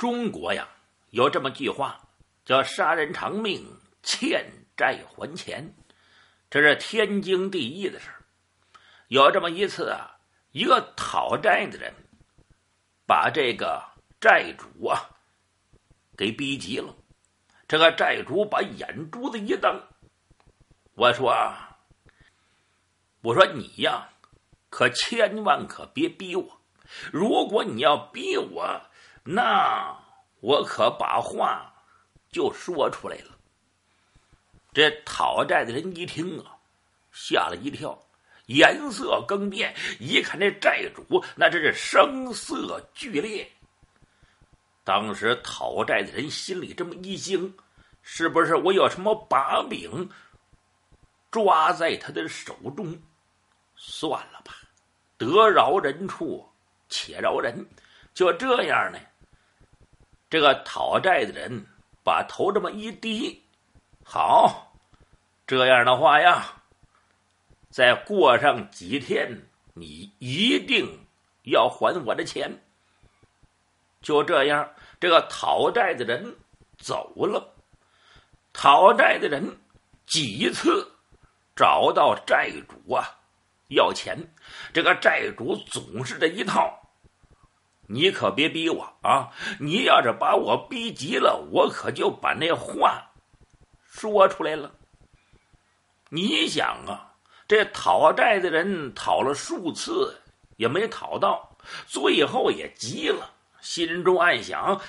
中国呀，有这么句话，叫“杀人偿命，欠债还钱”，这是天经地义的事有这么一次啊，一个讨债的人把这个债主啊给逼急了。这个债主把眼珠子一瞪，我说：“我说你呀，可千万可别逼我！如果你要逼我……”那我可把话就说出来了。这讨债的人一听啊，吓了一跳，颜色更变，一看这债主，那真是声色俱烈。当时讨债的人心里这么一惊，是不是我有什么把柄抓在他的手中？算了吧，得饶人处且饶人，就这样呢。这个讨债的人把头这么一低，好，这样的话呀，再过上几天，你一定要还我的钱。就这样，这个讨债的人走了。讨债的人几次找到债主啊要钱，这个债主总是这一套。你可别逼我啊！你要是把我逼急了，我可就把那话说出来了。你想啊，这讨债的人讨了数次也没讨到，最后也急了，心中暗想：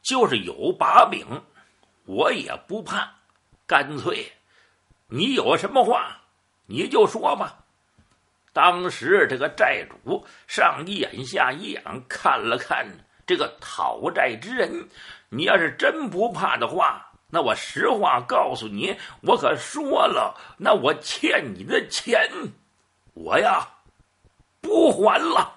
就是有把柄，我也不怕。干脆，你有什么话你就说吧。当时这个债主上一眼下一眼看了看这个讨债之人，你要是真不怕的话，那我实话告诉你，我可说了，那我欠你的钱，我呀不还了。